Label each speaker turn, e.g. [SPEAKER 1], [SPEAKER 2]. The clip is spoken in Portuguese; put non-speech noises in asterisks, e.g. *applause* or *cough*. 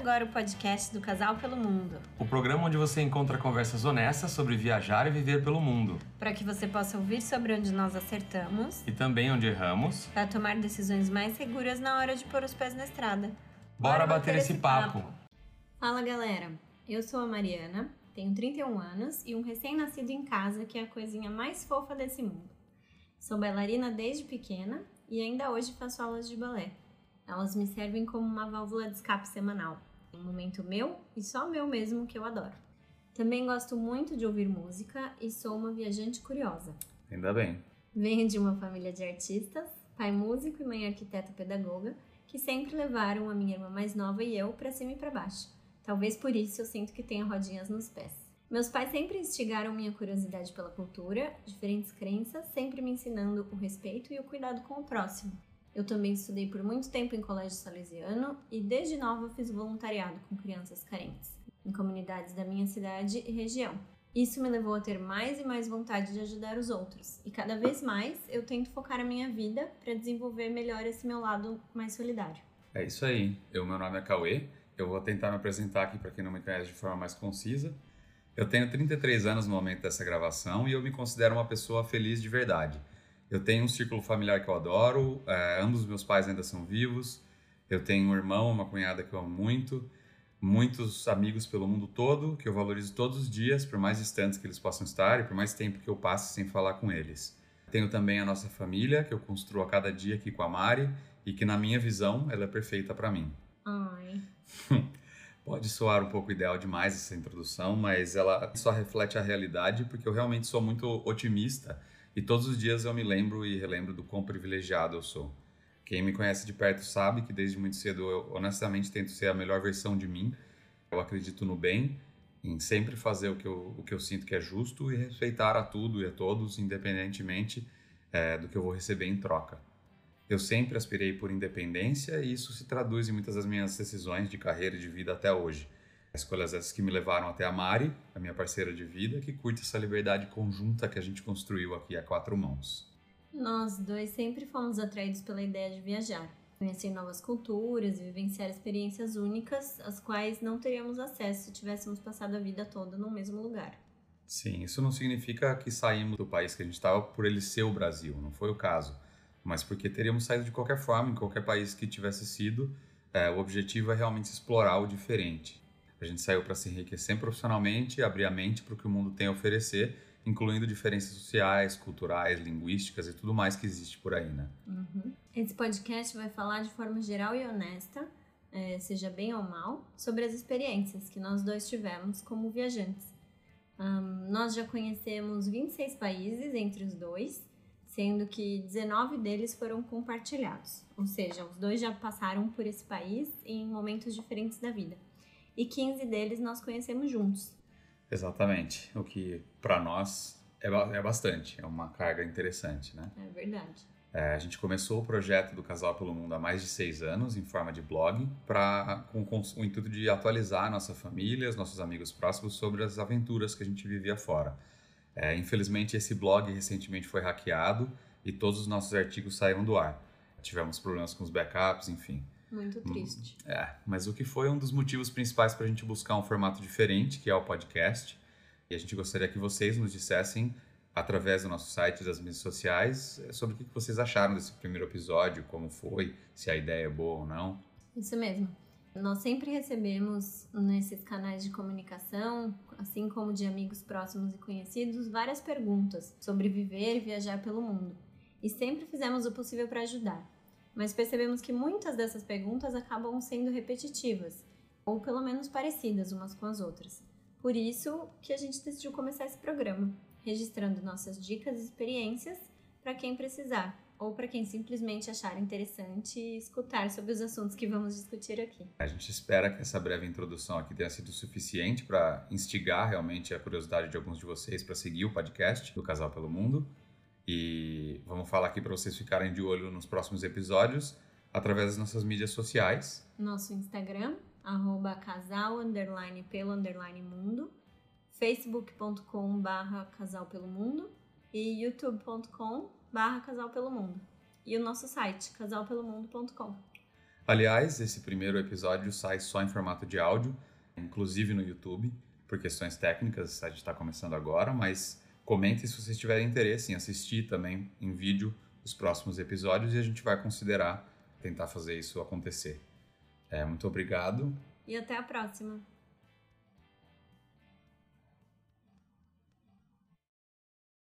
[SPEAKER 1] agora o podcast do Casal pelo Mundo.
[SPEAKER 2] O programa onde você encontra conversas honestas sobre viajar e viver pelo mundo.
[SPEAKER 1] Para que você possa ouvir sobre onde nós acertamos
[SPEAKER 2] e também onde erramos.
[SPEAKER 1] Para tomar decisões mais seguras na hora de pôr os pés na estrada.
[SPEAKER 2] Bora, Bora bater, bater, esse papo. papo.
[SPEAKER 1] Fala galera, eu sou a Mariana, tenho 31 anos e um recém-nascido em casa que é a coisinha mais fofa desse mundo. Sou bailarina desde pequena e ainda hoje faço aulas de balé. Elas me servem como uma válvula de escape semanal, um momento meu e só meu mesmo que eu adoro. Também gosto muito de ouvir música e sou uma viajante curiosa.
[SPEAKER 2] Ainda bem.
[SPEAKER 1] Venho de uma família de artistas, pai músico e mãe arquiteta pedagoga, que sempre levaram a minha irmã mais nova e eu para cima e para baixo. Talvez por isso eu sinto que tenho rodinhas nos pés. Meus pais sempre instigaram minha curiosidade pela cultura, diferentes crenças, sempre me ensinando o respeito e o cuidado com o próximo. Eu também estudei por muito tempo em colégio salesiano e desde nova fiz voluntariado com crianças carentes, em comunidades da minha cidade e região. Isso me levou a ter mais e mais vontade de ajudar os outros, e cada vez mais eu tento focar a minha vida para desenvolver melhor esse meu lado mais solidário.
[SPEAKER 2] É isso aí. Eu, meu nome é Cauê. Eu vou tentar me apresentar aqui para quem não me conhece de forma mais concisa. Eu tenho 33 anos no momento dessa gravação e eu me considero uma pessoa feliz de verdade. Eu tenho um círculo familiar que eu adoro, é, ambos meus pais ainda são vivos. Eu tenho um irmão, uma cunhada que eu amo muito, muitos amigos pelo mundo todo que eu valorizo todos os dias, por mais distantes que eles possam estar e por mais tempo que eu passe sem falar com eles. Tenho também a nossa família que eu construo a cada dia aqui com a Mari e que na minha visão ela é perfeita para mim.
[SPEAKER 1] Ai. *laughs*
[SPEAKER 2] Pode soar um pouco ideal demais essa introdução, mas ela só reflete a realidade porque eu realmente sou muito otimista e todos os dias eu me lembro e relembro do quão privilegiado eu sou. Quem me conhece de perto sabe que desde muito cedo eu honestamente tento ser a melhor versão de mim. Eu acredito no bem, em sempre fazer o que eu, o que eu sinto que é justo e respeitar a tudo e a todos, independentemente é, do que eu vou receber em troca. Eu sempre aspirei por independência e isso se traduz em muitas das minhas decisões de carreira e de vida até hoje. Escolhas essas que me levaram até a Mari, a minha parceira de vida, que curte essa liberdade conjunta que a gente construiu aqui a quatro mãos.
[SPEAKER 1] Nós dois sempre fomos atraídos pela ideia de viajar, conhecer novas culturas e vivenciar experiências únicas, às quais não teríamos acesso se tivéssemos passado a vida toda no mesmo lugar.
[SPEAKER 2] Sim, isso não significa que saímos do país que a gente estava por ele ser o Brasil, não foi o caso, mas porque teríamos saído de qualquer forma, em qualquer país que tivesse sido. É, o objetivo é realmente explorar o diferente. A gente saiu para se enriquecer profissionalmente e abrir a mente para o que o mundo tem a oferecer, incluindo diferenças sociais, culturais, linguísticas e tudo mais que existe por aí, né?
[SPEAKER 1] Uhum. Esse podcast vai falar de forma geral e honesta, é, seja bem ou mal, sobre as experiências que nós dois tivemos como viajantes. Um, nós já conhecemos 26 países entre os dois, sendo que 19 deles foram compartilhados, ou seja, os dois já passaram por esse país em momentos diferentes da vida e 15 deles nós conhecemos juntos.
[SPEAKER 2] Exatamente, o que para nós é, é bastante, é uma carga interessante, né?
[SPEAKER 1] É verdade.
[SPEAKER 2] É, a gente começou o projeto do Casal pelo Mundo há mais de seis anos, em forma de blog, pra, com, com o intuito de atualizar a nossa família, os nossos amigos próximos sobre as aventuras que a gente vivia fora. É, infelizmente, esse blog recentemente foi hackeado e todos os nossos artigos saíram do ar. Tivemos problemas com os backups, enfim.
[SPEAKER 1] Muito triste.
[SPEAKER 2] É, mas o que foi um dos motivos principais para a gente buscar um formato diferente, que é o podcast. E a gente gostaria que vocês nos dissessem, através do nosso site e das mídias sociais, é, sobre o que vocês acharam desse primeiro episódio, como foi, se a ideia é boa ou não.
[SPEAKER 1] Isso mesmo. Nós sempre recebemos nesses canais de comunicação, assim como de amigos próximos e conhecidos, várias perguntas sobre viver e viajar pelo mundo. E sempre fizemos o possível para ajudar mas percebemos que muitas dessas perguntas acabam sendo repetitivas, ou pelo menos parecidas umas com as outras. Por isso que a gente decidiu começar esse programa, registrando nossas dicas e experiências para quem precisar, ou para quem simplesmente achar interessante escutar sobre os assuntos que vamos discutir aqui.
[SPEAKER 2] A gente espera que essa breve introdução aqui tenha sido suficiente para instigar realmente a curiosidade de alguns de vocês para seguir o podcast do Casal pelo Mundo. E vamos falar aqui para vocês ficarem de olho nos próximos episódios através das nossas mídias sociais.
[SPEAKER 1] Nosso Instagram, arroba casal, underline, pelo, underline, mundo. facebook.com barra casal pelo mundo e youtube.com barra casal pelo mundo. E o nosso site, casalpelomundo.com.
[SPEAKER 2] Aliás, esse primeiro episódio sai só em formato de áudio, inclusive no YouTube, por questões técnicas, a gente está começando agora, mas comentem se vocês tiverem interesse em assistir também em vídeo os próximos episódios e a gente vai considerar tentar fazer isso acontecer. É, muito obrigado.
[SPEAKER 1] E até a próxima.